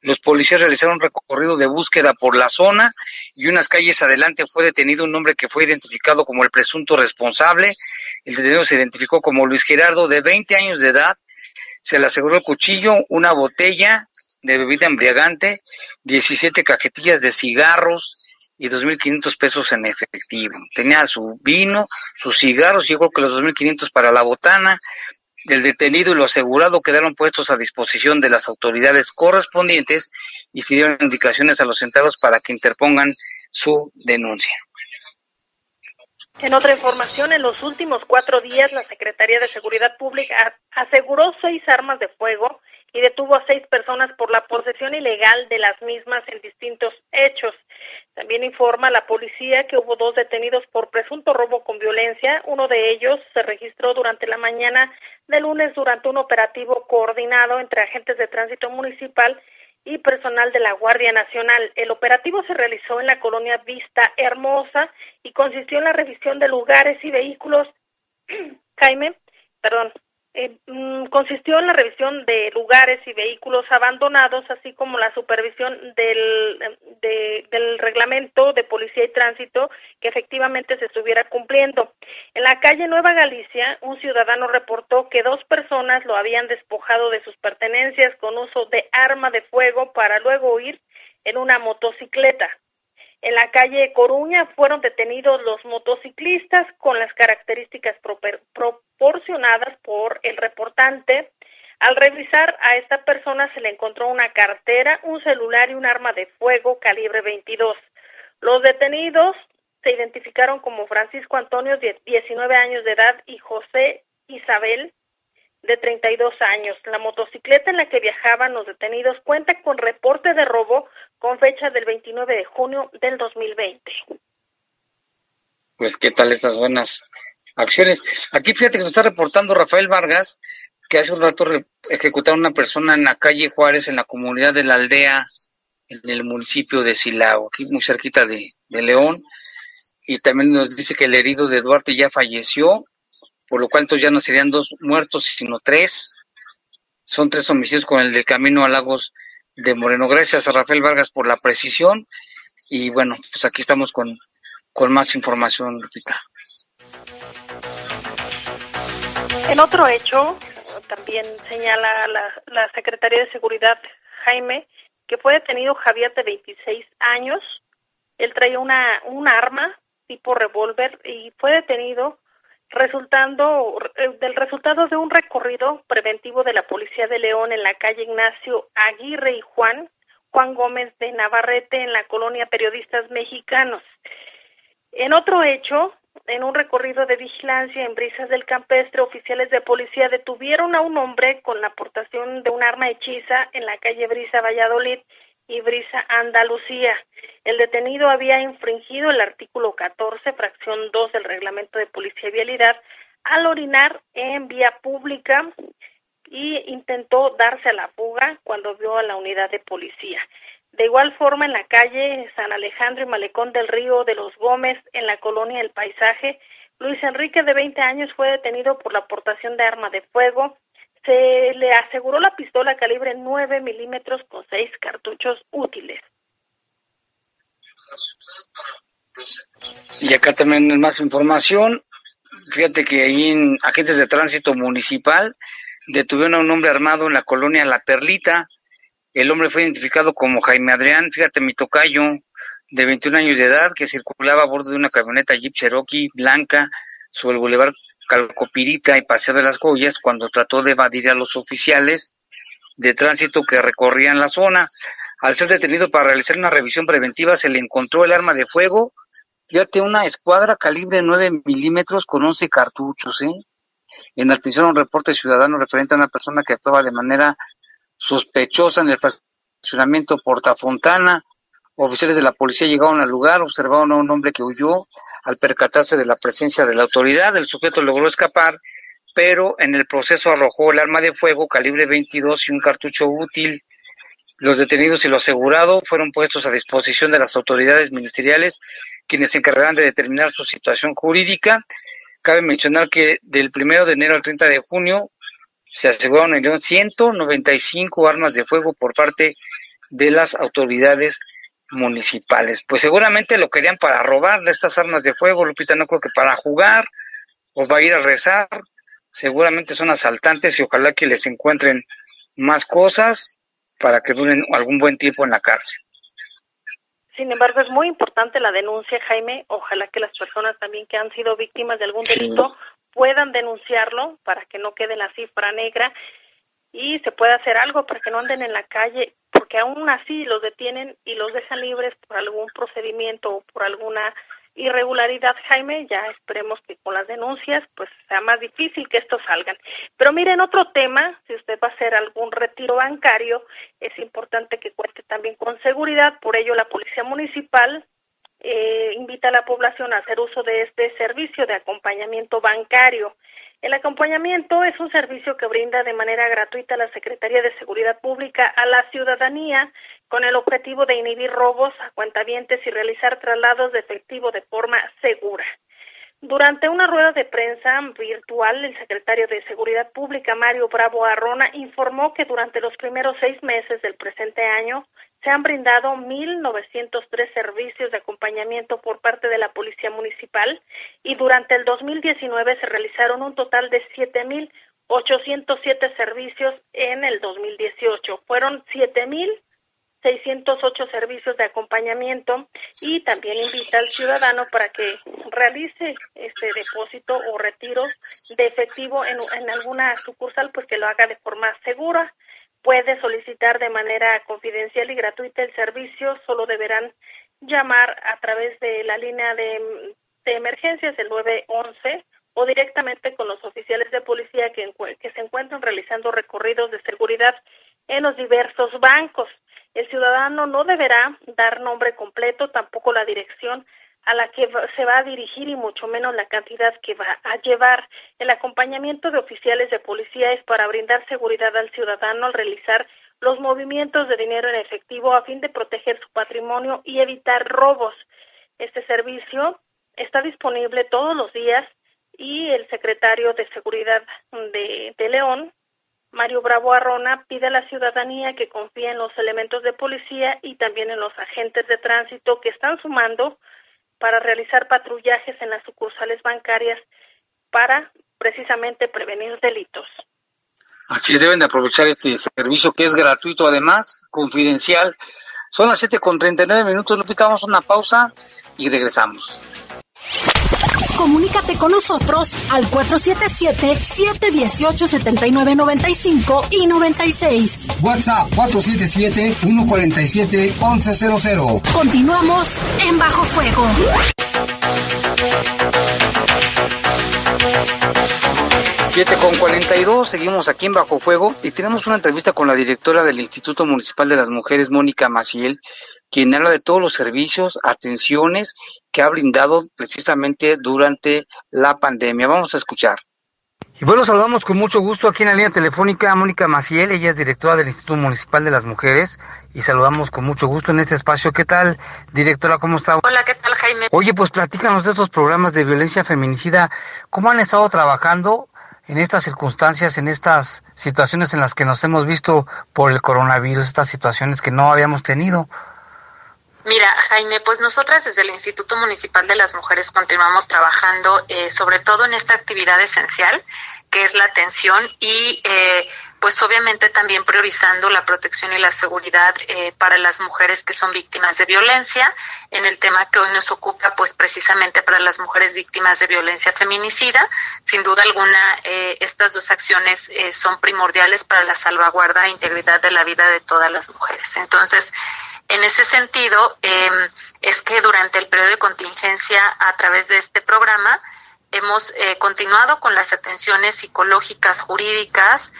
Los policías realizaron un recorrido de búsqueda por la zona y unas calles adelante fue detenido un hombre que fue identificado como el presunto responsable. El detenido se identificó como Luis Gerardo, de 20 años de edad. Se le aseguró el cuchillo, una botella de bebida embriagante, 17 cajetillas de cigarros y 2.500 pesos en efectivo. Tenía su vino, sus cigarros, yo creo que los 2.500 para la botana. El detenido y lo asegurado quedaron puestos a disposición de las autoridades correspondientes y se dieron indicaciones a los sentados para que interpongan su denuncia. En otra información, en los últimos cuatro días, la Secretaría de Seguridad Pública aseguró seis armas de fuego y detuvo a seis personas por la posesión ilegal de las mismas en distintos hechos. También informa la policía que hubo dos detenidos por presunto robo con violencia. Uno de ellos se registró durante la mañana de lunes durante un operativo coordinado entre agentes de tránsito municipal y personal de la Guardia Nacional. El operativo se realizó en la colonia Vista Hermosa y consistió en la revisión de lugares y vehículos. Jaime, perdón, eh, mm, consistió en la revisión de lugares y vehículos abandonados, así como la supervisión del, del reglamento de policía y tránsito que efectivamente se estuviera cumpliendo. En la calle Nueva Galicia, un ciudadano reportó que dos personas lo habían despojado de sus pertenencias con uso de arma de fuego para luego huir en una motocicleta. En la calle Coruña fueron detenidos los motociclistas con las características proporcionadas por el reportante. Al revisar a esta persona se le encontró una cartera, un celular y un arma de fuego calibre 22. Los detenidos se identificaron como Francisco Antonio, de 19 años de edad, y José Isabel, de 32 años. La motocicleta en la que viajaban los detenidos cuenta con reporte de robo con fecha del 29 de junio del 2020. Pues qué tal estas buenas acciones. Aquí fíjate que nos está reportando Rafael Vargas que hace un rato ejecutaron una persona en la calle Juárez, en la comunidad de la aldea, en el municipio de Silao, aquí muy cerquita de, de León. y también nos dice que el herido de Duarte ya falleció, por lo cual entonces ya no serían dos muertos, sino tres. Son tres homicidios con el del camino a Lagos de Moreno. Gracias a Rafael Vargas por la precisión y bueno, pues aquí estamos con, con más información, Lupita. En otro hecho, también señala la, la Secretaría de Seguridad, Jaime, que fue detenido Javier de 26 años. Él traía una, un arma tipo revólver y fue detenido resultando eh, del resultado de un recorrido preventivo de la Policía de León en la calle Ignacio Aguirre y Juan, Juan Gómez de Navarrete en la colonia Periodistas Mexicanos. En otro hecho, en un recorrido de vigilancia en Brisas del Campestre, oficiales de policía detuvieron a un hombre con la aportación de un arma hechiza en la calle Brisa Valladolid y Brisa Andalucía. El detenido había infringido el artículo 14, fracción 2 del reglamento de policía y vialidad al orinar en vía pública y intentó darse a la fuga cuando vio a la unidad de policía. De igual forma, en la calle San Alejandro y Malecón del Río de los Gómez, en la colonia El Paisaje, Luis Enrique, de 20 años, fue detenido por la aportación de arma de fuego. Se le aseguró la pistola calibre 9 milímetros con seis cartuchos útiles. Y acá también más información. Fíjate que ahí en agentes de tránsito municipal detuvieron a un hombre armado en la colonia La Perlita, el hombre fue identificado como Jaime Adrián, fíjate, mi tocayo, de 21 años de edad, que circulaba a bordo de una camioneta Jeep Cherokee blanca sobre el bulevar Calcopirita y Paseo de las Joyas cuando trató de evadir a los oficiales de tránsito que recorrían la zona. Al ser detenido para realizar una revisión preventiva, se le encontró el arma de fuego. Fíjate, una escuadra calibre 9 milímetros con 11 cartuchos, ¿eh? En atención a un reporte ciudadano referente a una persona que actuaba de manera sospechosa en el fraccionamiento Portafontana. Oficiales de la policía llegaron al lugar, observaron a un hombre que huyó. Al percatarse de la presencia de la autoridad, el sujeto logró escapar, pero en el proceso arrojó el arma de fuego calibre 22 y un cartucho útil. Los detenidos y lo asegurado fueron puestos a disposición de las autoridades ministeriales, quienes se encargarán de determinar su situación jurídica. Cabe mencionar que del primero de enero al 30 de junio se aseguraron en León 195 armas de fuego por parte de las autoridades municipales. Pues seguramente lo querían para robarle estas armas de fuego, Lupita, no creo que para jugar o va a ir a rezar. Seguramente son asaltantes y ojalá que les encuentren más cosas para que duren algún buen tiempo en la cárcel. Sin embargo, es muy importante la denuncia, Jaime. Ojalá que las personas también que han sido víctimas de algún delito puedan denunciarlo para que no quede la cifra negra y se pueda hacer algo para que no anden en la calle, porque aún así los detienen y los dejan libres por algún procedimiento o por alguna irregularidad, Jaime, ya esperemos que con las denuncias pues sea más difícil que estos salgan. Pero miren, otro tema, si usted va a hacer algún retiro bancario, es importante que cuente también con seguridad, por ello la Policía Municipal eh, invita a la población a hacer uso de este servicio de acompañamiento bancario. El acompañamiento es un servicio que brinda de manera gratuita la Secretaría de Seguridad Pública a la ciudadanía con el objetivo de inhibir robos a cuentavientes y realizar traslados de efectivo de forma segura. Durante una rueda de prensa virtual, el secretario de Seguridad Pública, Mario Bravo Arrona, informó que durante los primeros seis meses del presente año se han brindado 1.903 servicios de acompañamiento por parte de la Policía Municipal y durante el 2019 se realizaron un total de 7.807 servicios en el 2018. Fueron 7.000 608 servicios de acompañamiento y también invita al ciudadano para que realice este depósito o retiro de efectivo en, en alguna sucursal, pues que lo haga de forma segura. Puede solicitar de manera confidencial y gratuita el servicio, solo deberán llamar a través de la línea de, emergencias el 911 o directamente con los oficiales de policía que, que se encuentran realizando recorridos de seguridad en los diversos bancos. El ciudadano no deberá dar nombre completo, tampoco la dirección a la que se va a dirigir y mucho menos la cantidad que va a llevar. El acompañamiento de oficiales de policía es para brindar seguridad al ciudadano al realizar los movimientos de dinero en efectivo a fin de proteger su patrimonio y evitar robos. Este servicio está disponible todos los días y el secretario de Seguridad de, de León, Mario Bravo Arrona, pide a la ciudadanía que confíe en los elementos de policía y también en los agentes de tránsito que están sumando para realizar patrullajes en las sucursales bancarias para precisamente prevenir delitos. Así deben de aprovechar este servicio que es gratuito, además, confidencial. Son las 7 con 39 minutos, Lupita, vamos a una pausa y regresamos. Comunícate con nosotros al 477-718-7995 y 96. WhatsApp 477-147-1100. Continuamos en Bajo Fuego. 7 con 42, seguimos aquí en Bajo Fuego y tenemos una entrevista con la directora del Instituto Municipal de las Mujeres, Mónica Maciel, quien habla de todos los servicios, atenciones que ha brindado precisamente durante la pandemia. Vamos a escuchar. Y bueno, saludamos con mucho gusto aquí en la línea telefónica a Mónica Maciel, ella es directora del Instituto Municipal de las Mujeres y saludamos con mucho gusto en este espacio. ¿Qué tal, directora? ¿Cómo está? Hola, ¿qué tal, Jaime? Oye, pues platícanos de estos programas de violencia feminicida, ¿cómo han estado trabajando en estas circunstancias, en estas situaciones en las que nos hemos visto por el coronavirus, estas situaciones que no habíamos tenido? Mira, Jaime, pues nosotras desde el Instituto Municipal de las Mujeres continuamos trabajando eh, sobre todo en esta actividad esencial que es la atención y eh, pues obviamente también priorizando la protección y la seguridad eh, para las mujeres que son víctimas de violencia en el tema que hoy nos ocupa pues precisamente para las mujeres víctimas de violencia feminicida. Sin duda alguna eh, estas dos acciones son primordiales para la salvaguarda e integridad de la vida de todas las mujeres. Entonces en ese sentido em, es que durante el periodo de contingencia a través de este programa hemos eh, continuado con las atenciones psicológicas, jurídicas,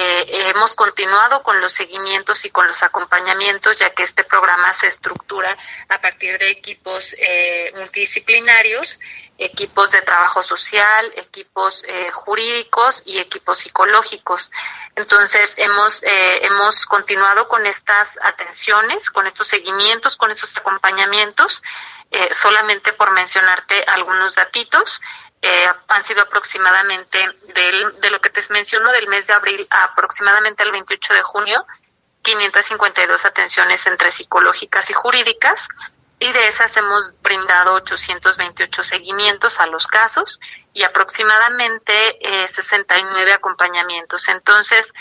eh, hemos continuado con los seguimientos y con los acompañamientos, ya que este programa se estructura a partir de equipos eh, multidisciplinarios, equipos de trabajo social, equipos jurídicos y equipos psicológicos. Entonces, hemos, hemos continuado con estas atenciones, con estos seguimientos, con estos acompañamientos, solamente por mencionarte algunos datitos. Eh, han sido aproximadamente del, de lo que te menciono del mes de abril a aproximadamente el 28 de junio 552 atenciones entre psicológicas y jurídicas y de esas hemos brindado 828 seguimientos a los casos y aproximadamente eh, 69 acompañamientos. Entonces,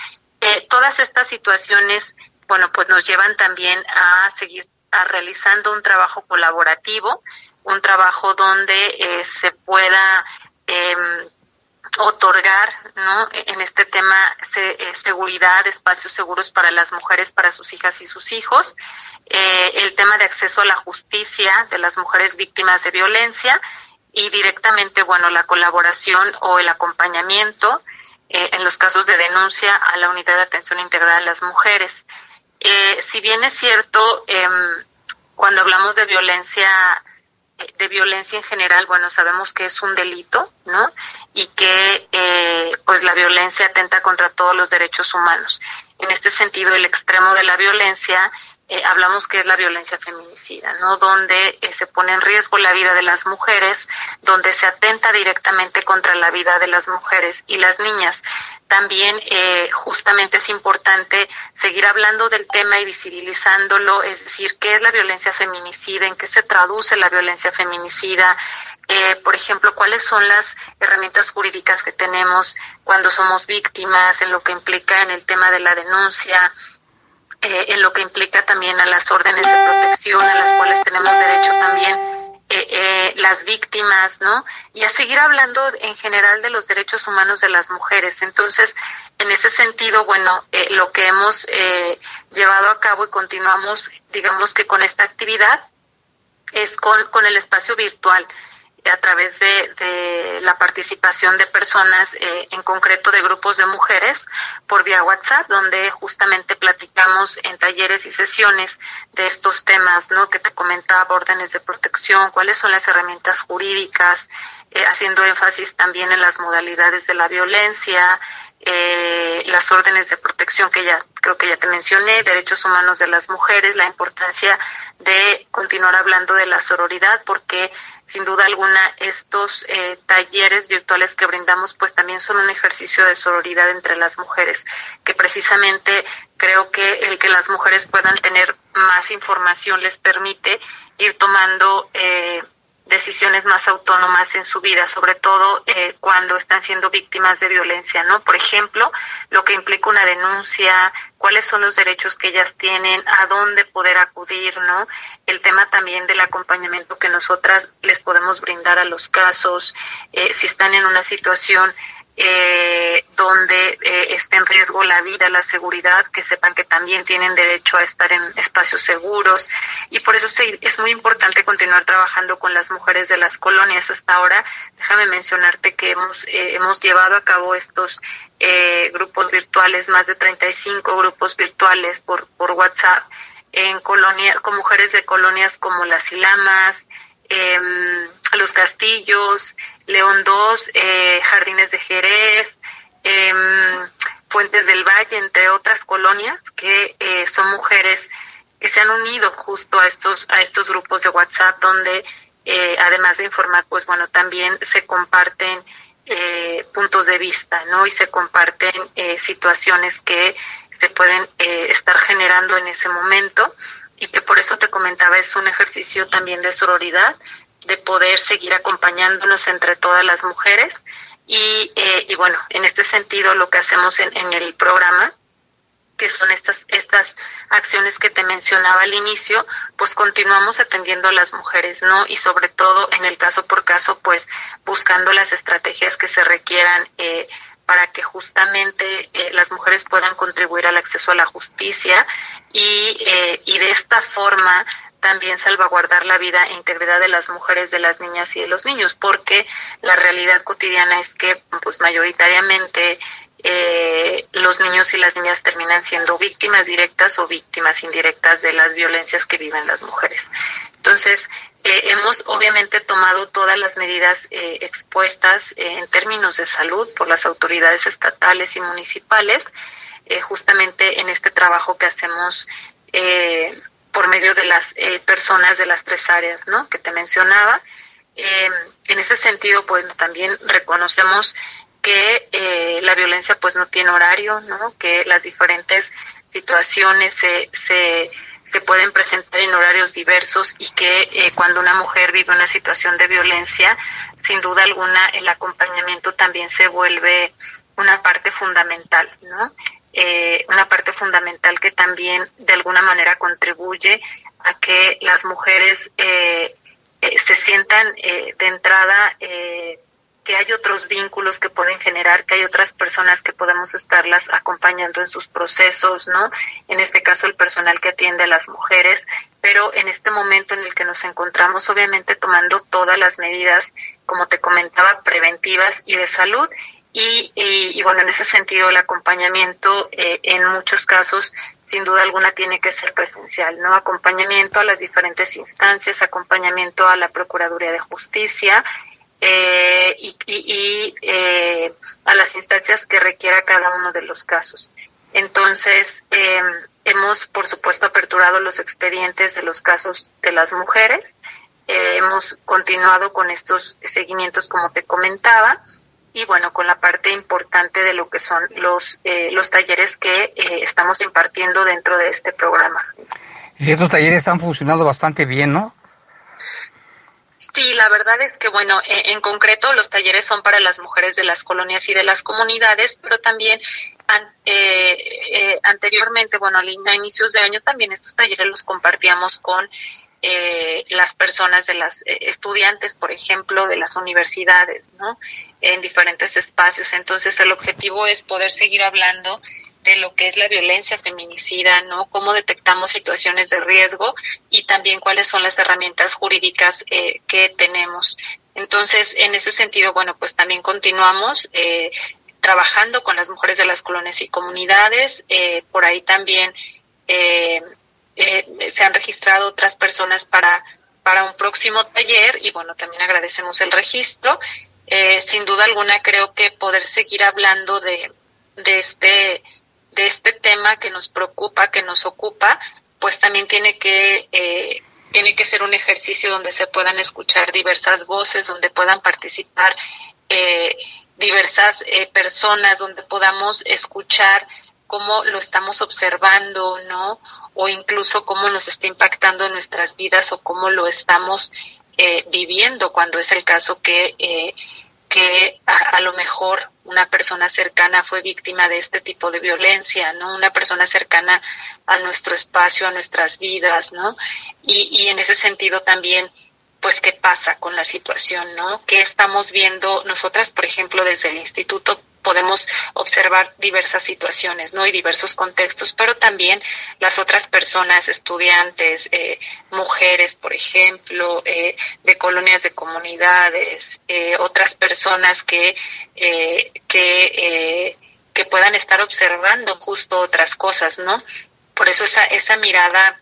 eh, todas estas situaciones, bueno, pues nos llevan también a seguir a realizando un trabajo colaborativo un trabajo donde eh, se pueda em, otorgar ¿no? en este tema eh, seguridad, espacios seguros para las mujeres, para sus hijas y sus hijos, eh, el tema de acceso a la justicia de las mujeres víctimas de violencia y directamente, bueno, la colaboración o el acompañamiento en los casos de denuncia a la unidad de atención integral a las mujeres. si bien es cierto, em, cuando hablamos de violencia de violencia en general, bueno, sabemos que es un delito, ¿no? Y que eh, pues la violencia atenta contra todos los derechos humanos. En este sentido, el extremo de la violencia eh, hablamos que es la violencia feminicida, ¿no? Donde eh, se pone en riesgo la vida de las mujeres, donde se atenta directamente contra la vida de las mujeres y las niñas. También eh, justamente es importante seguir hablando del tema y visibilizándolo, es decir, qué es la violencia feminicida, en qué se traduce la violencia feminicida, por ejemplo, cuáles son las herramientas jurídicas que tenemos cuando somos víctimas, en lo que implica en el tema de la denuncia, eh, en lo que implica también a las órdenes de protección a las cuales tenemos derecho también eh, eh, las víctimas, ¿no? Y a seguir hablando en general de los derechos humanos de las mujeres. Entonces, en ese sentido, bueno, lo que hemos llevado a cabo y continuamos, digamos que con esta actividad, es con, con el espacio virtual a través de, la participación de personas, eh, en concreto de grupos de mujeres, por vía WhatsApp, donde justamente platicamos en talleres y sesiones de estos temas, ¿no? Que te comentaba, órdenes de protección, cuáles son las herramientas jurídicas, eh, haciendo énfasis también en las modalidades de la violencia, eh, las órdenes de protección que ya creo que ya te mencioné, derechos humanos de las mujeres, la importancia de continuar hablando de la sororidad, porque sin duda alguna estos eh, talleres virtuales que brindamos pues también son un ejercicio de sororidad entre las mujeres, que precisamente creo que el que las mujeres puedan tener más información les permite ir tomando eh, decisiones más autónomas en su vida, sobre todo eh, cuando están siendo víctimas de violencia, ¿no? Por ejemplo, lo que implica una denuncia, cuáles son los derechos que ellas tienen, a dónde poder acudir, ¿no? El tema también del acompañamiento que nosotras les podemos brindar a los casos, eh, si están en una situación eh, donde eh, esté en riesgo la vida, la seguridad, que sepan que también tienen derecho a estar en espacios seguros. Y por eso es muy importante continuar trabajando con las mujeres de las colonias. Hasta ahora, déjame mencionarte que hemos, eh, hemos llevado a cabo estos eh, grupos virtuales, más de 35 grupos virtuales por, por WhatsApp en colonia, con mujeres de colonias como Las Ilamas, eh, Los Castillos, León II, eh, Jardines de Jerez, eh, Fuentes del Valle, entre otras colonias, que eh, son mujeres que se han unido justo a estos, a estos grupos de WhatsApp donde eh, además de informar, pues bueno, también se comparten eh, puntos de vista, ¿no? Y se comparten eh, situaciones que se pueden eh, estar generando en ese momento y que por eso te comentaba es un ejercicio también de sororidad, de poder seguir acompañándonos entre todas las mujeres y, eh, y bueno, en este sentido lo que hacemos en, en el programa que son estas estas acciones que te mencionaba al inicio, pues continuamos atendiendo a las mujeres, ¿no? Y sobre todo en el caso por caso, pues buscando las estrategias que se requieran eh, para que justamente eh, las mujeres puedan contribuir al acceso a la justicia y, eh, y de esta forma también salvaguardar la vida e integridad de las mujeres, de las niñas y de los niños, porque la realidad cotidiana es que pues mayoritariamente eh, los niños y las niñas terminan siendo víctimas directas o víctimas indirectas de las violencias que viven las mujeres. Entonces, eh, hemos obviamente tomado todas las medidas eh, expuestas eh, en términos de salud por las autoridades estatales y municipales, eh, justamente en este trabajo que hacemos por medio de las personas de las tres áreas ¿no? que te mencionaba. En ese sentido, pues también reconocemos que la violencia pues no tiene horario, ¿no? Que las diferentes situaciones se, se, se pueden presentar en horarios diversos y que eh, cuando una mujer vive una situación de violencia, sin duda alguna el acompañamiento también se vuelve una parte fundamental, ¿no? Eh, una parte fundamental que también de alguna manera contribuye a que las mujeres eh, eh, se sientan de entrada que hay otros vínculos que pueden generar, que hay otras personas que podemos estarlas acompañando en sus procesos, ¿no? En este caso el personal que atiende a las mujeres, pero en este momento en el que nos encontramos, obviamente tomando todas las medidas, como te comentaba, preventivas y de salud. Y, bueno, en ese sentido el acompañamiento eh, en muchos casos sin duda alguna tiene que ser presencial, ¿no? Acompañamiento a las diferentes instancias, acompañamiento a la Procuraduría de Justicia eh, y, y, eh, a las instancias que requiera cada uno de los casos. Entonces, eh, hemos, por supuesto, aperturado los expedientes de los casos de las mujeres. Eh, hemos continuado con estos seguimientos, como te comentaba, y bueno, con la parte importante de lo que son los, eh, los talleres que eh, estamos impartiendo dentro de este programa. Y estos talleres están funcionando bastante bien, ¿no? Sí, la verdad es que, bueno, en, en, concreto los talleres son para las mujeres de las colonias y de las comunidades, pero también an, eh, eh, anteriormente, bueno, a inicios de año también estos talleres los compartíamos con eh, las personas de las eh, estudiantes, por ejemplo, de las universidades, ¿no? En diferentes espacios. Entonces, el objetivo es poder seguir hablando de lo que es la violencia feminicida, ¿no? Cómo detectamos situaciones de riesgo y también cuáles son las herramientas jurídicas eh, que tenemos. Entonces, en ese sentido, bueno, pues también continuamos eh, trabajando con las mujeres de las colonias y comunidades. Eh, por ahí también se han registrado otras personas para, para un próximo taller y bueno, también agradecemos el registro. Sin duda alguna creo que poder seguir hablando de, de este de este tema que nos preocupa, que nos ocupa, pues también tiene que eh, tiene que ser un ejercicio donde se puedan escuchar diversas voces, donde puedan participar eh, diversas eh, personas, donde podamos escuchar cómo lo estamos observando, ¿no? O incluso cómo nos está impactando en nuestras vidas o cómo lo estamos eh, viviendo cuando es el caso que, eh, que a, lo mejor una persona cercana fue víctima de este tipo de violencia, ¿no? Una persona cercana a nuestro espacio, a nuestras vidas, ¿no? Y, y en ese sentido también pues qué pasa con la situación, ¿no? ¿Qué estamos viendo nosotras, por ejemplo, desde el instituto? Podemos observar diversas situaciones, ¿no? Y diversos contextos, pero también las otras personas, estudiantes, eh, mujeres, por ejemplo, eh, de colonias de comunidades, eh, otras personas que, que, puedan estar observando justo otras cosas, ¿no? Por eso esa, esa mirada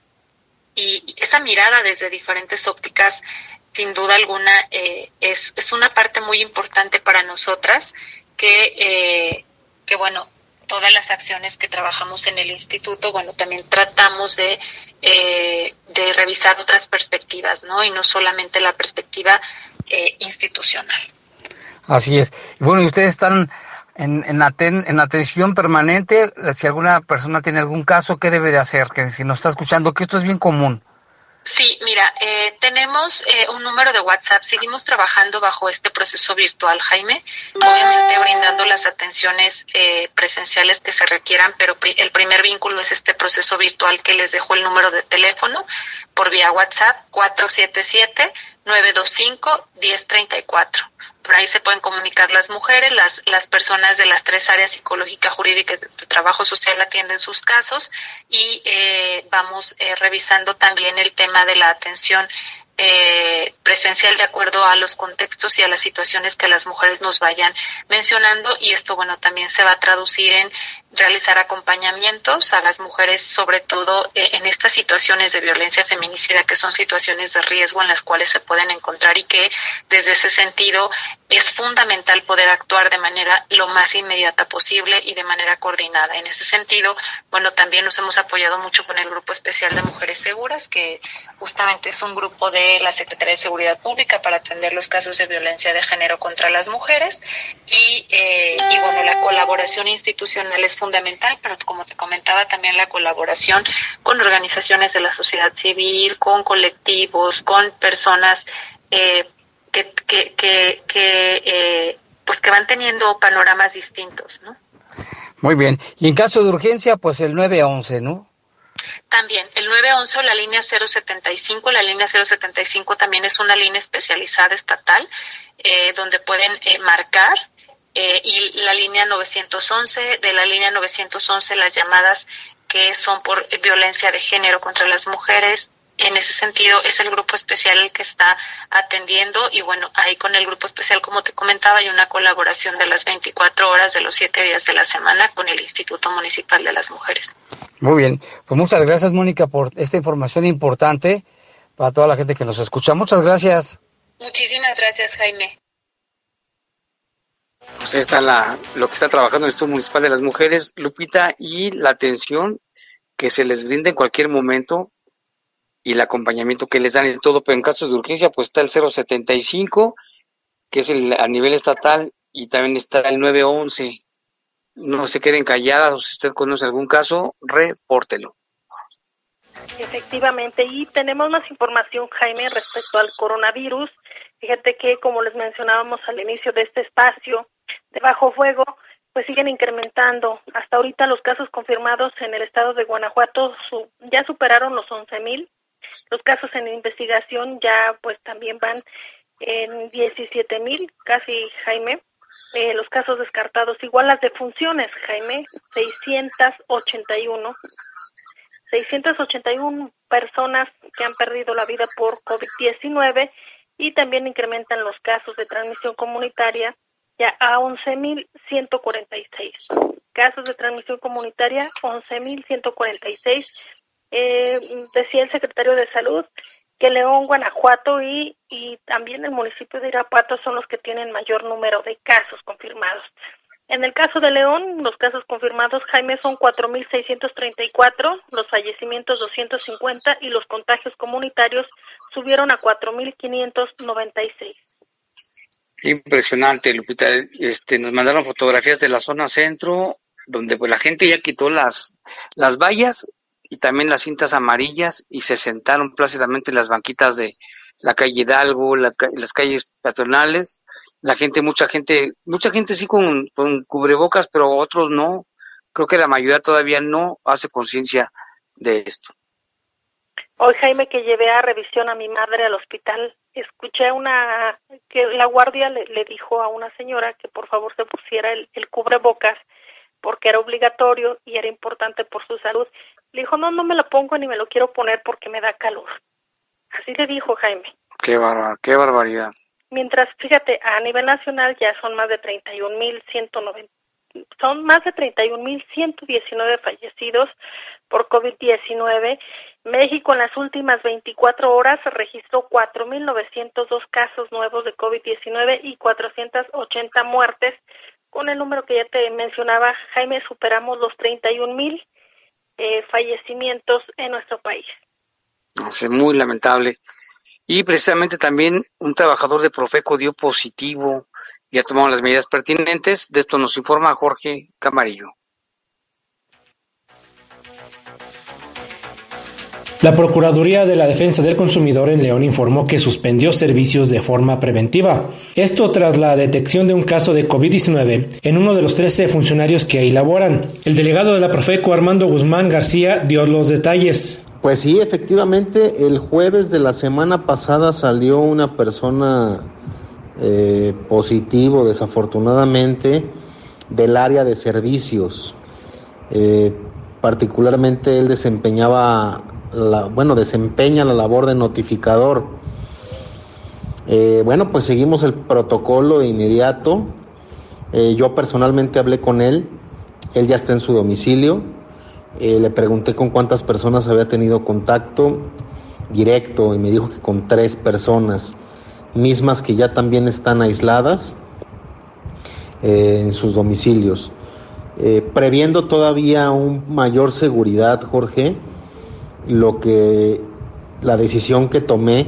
y esa mirada desde diferentes ópticas sin duda alguna es, es una parte muy importante para nosotras que, eh, que bueno, todas las acciones que trabajamos en el instituto, bueno, también tratamos de, eh, de revisar otras perspectivas, ¿no? Y no solamente la perspectiva eh, institucional. Así es. Bueno, y ustedes están en, en, en atención permanente. Si alguna persona tiene algún caso, ¿qué debe de hacer? Que si nos está escuchando, que esto es bien común. Sí, mira, eh, tenemos eh, un número de WhatsApp. Seguimos trabajando bajo este proceso virtual, Jaime. Obviamente brindando las atenciones eh, presenciales que se requieran, pero el primer vínculo es este proceso virtual que les dejo el número de teléfono por vía WhatsApp 477 925 1034 por ahí se pueden comunicar las mujeres, las, las personas de las tres áreas psicológica, jurídica y de trabajo social atienden sus casos y eh, vamos eh, revisando también el tema de la atención eh, presencial de acuerdo a los contextos y a las situaciones que las mujeres nos vayan mencionando y esto bueno también se va a traducir en realizar acompañamientos a las mujeres sobre todo eh, en estas situaciones de violencia feminicida que son situaciones de riesgo en las cuales se pueden encontrar y que desde ese sentido es fundamental poder actuar de manera lo más inmediata posible y de manera coordinada. En ese sentido, bueno, también nos hemos apoyado mucho con el Grupo Especial de Mujeres Seguras, que justamente es un grupo de la Secretaría de Seguridad Pública para atender los casos de violencia de género contra las mujeres y, eh, y bueno, la colaboración institucional es fundamental, pero como te comentaba también la colaboración con organizaciones de la sociedad civil, con colectivos, con personas eh, que, que, que, que eh, pues que van teniendo panoramas distintos, ¿no? Muy bien. Y en caso de urgencia, pues el 911, ¿no? También el 911 la línea 075, la línea 075 también es una línea especializada estatal eh, donde pueden eh, marcar eh, y la línea 911, de la línea 911 las llamadas que son por violencia de género contra las mujeres, en ese sentido es el grupo especial el que está atendiendo y bueno, ahí con el grupo especial, como te comentaba, hay una colaboración de las 24 horas de los 7 días de la semana con el Instituto Municipal de las Mujeres. Muy bien, pues muchas gracias Mónica por esta información importante para toda la gente que nos escucha. Muchas gracias. Muchísimas gracias Jaime. Pues ahí está la, lo que está trabajando el Instituto Municipal de las Mujeres, Lupita, y la atención que se les brinda en cualquier momento y el acompañamiento que les dan en todo, pero en casos de urgencia pues está el 075, que es el a nivel estatal, y también está el 911. No se queden calladas, si usted conoce algún caso, repórtelo. Efectivamente, y tenemos más información, Jaime, respecto al coronavirus. Fíjate que, como les mencionábamos al inicio de este espacio de bajo fuego, pues siguen incrementando. Hasta ahorita los casos confirmados en el estado de Guanajuato ya superaron los 11.000 mil los casos en investigación ya pues también van en 17 mil, casi Jaime. Eh, los casos descartados, igual las defunciones, Jaime, 681. 681 personas que han perdido la vida por COVID-19 y también incrementan los casos de transmisión comunitaria ya a 11.146. Casos de transmisión comunitaria, 11.146 eh, decía el secretario de Salud que León, Guanajuato y, y también el municipio de Irapuato son los que tienen mayor número de casos confirmados. En el caso de León, los casos confirmados, Jaime, son 4.634, los fallecimientos 250 y los contagios comunitarios subieron a 4.596. Impresionante, Lupita. Este, nos mandaron fotografías de la zona centro, donde pues la gente ya quitó las, las vallas y también las cintas amarillas y se sentaron plácidamente en las banquitas de la calle Hidalgo, las calles patronales. La gente, mucha gente, mucha gente sí con, con cubrebocas, pero otros no. Creo que la mayoría todavía no hace conciencia de esto. Hoy, Jaime, que llevé a revisión a mi madre al hospital, escuché una que la guardia le, dijo a una señora que por favor se pusiera el, el, cubrebocas porque era obligatorio y era importante por su salud. Le dijo, no, no me lo pongo ni me lo quiero poner porque me da calor. Así le dijo Jaime. Qué, barbar, qué barbaridad. Mientras, fíjate, a nivel nacional ya son más de 31.190 son más de 31.119 fallecidos por COVID-19. México en las últimas 24 horas registró 4.902 casos nuevos de COVID-19 y 480 muertes. Con el número que ya te mencionaba, Jaime, superamos los 31.000 eh, fallecimientos en nuestro país. Es muy lamentable. Y precisamente también un trabajador de Profeco dio positivo ya tomamos las medidas pertinentes. De esto nos informa Jorge Camarillo. La Procuraduría de la Defensa del Consumidor en León informó que suspendió servicios de forma preventiva. Esto tras la detección de un caso de COVID-19 en uno de los 13 funcionarios que ahí laboran. El delegado de la Profeco, Armando Guzmán García, dio los detalles. Pues sí, efectivamente, el jueves de la semana pasada salió una persona eh, positivo, desafortunadamente, del área de servicios. Eh, particularmente él desempeñaba, bueno, desempeña la labor de notificador. Eh, bueno, pues seguimos el protocolo de inmediato. yo personalmente hablé con él, él ya está en su domicilio. le pregunté con cuántas personas había tenido contacto directo y me dijo que con tres personas mismas que ya también están aisladas eh, en sus domicilios. Eh, previendo todavía un mayor seguridad, Jorge, lo que la decisión que tomé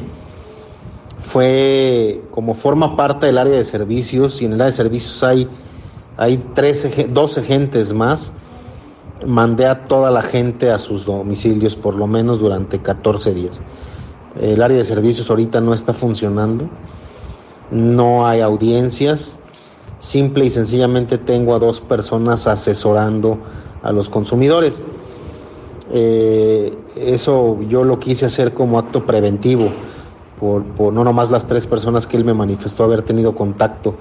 fue como forma parte del área de servicios y en el área de servicios hay, hay 13, 12 agentes más. Mandé a toda la gente a sus domicilios por lo menos durante 14 días. El área de servicios ahorita no está funcionando, no hay audiencias, simple y sencillamente tengo a dos personas asesorando a los consumidores. Eh, eso yo lo quise hacer como acto preventivo, por, por no nomás las tres personas que él me manifestó haber tenido contacto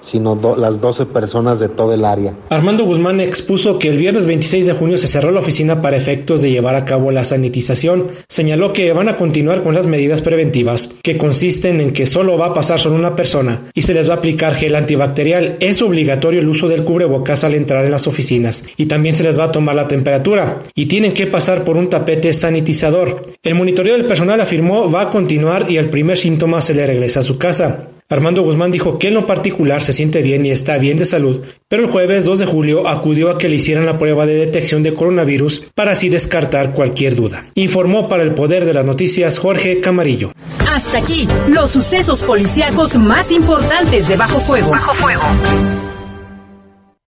sino las 12 personas de todo el área. Armando Guzmán expuso que el viernes 26 de junio se cerró la oficina para efectos de llevar a cabo la sanitización. Señaló que van a continuar con las medidas preventivas, que consisten en que solo va a pasar solo una persona y se les va a aplicar gel antibacterial. Es obligatorio el uso del cubrebocas al entrar en las oficinas y también se les va a tomar la temperatura y tienen que pasar por un tapete sanitizador. El monitoreo del personal afirmó va a continuar y el primer síntoma se le regresa a su casa. Armando Guzmán dijo que en lo particular se siente bien y está bien de salud, pero el jueves 2 de julio acudió a que le hicieran la prueba de detección de coronavirus para así descartar cualquier duda. Informó para el Poder de las Noticias Jorge Camarillo. Hasta aquí, los sucesos policíacos más importantes de Bajo Fuego. Bajo Fuego.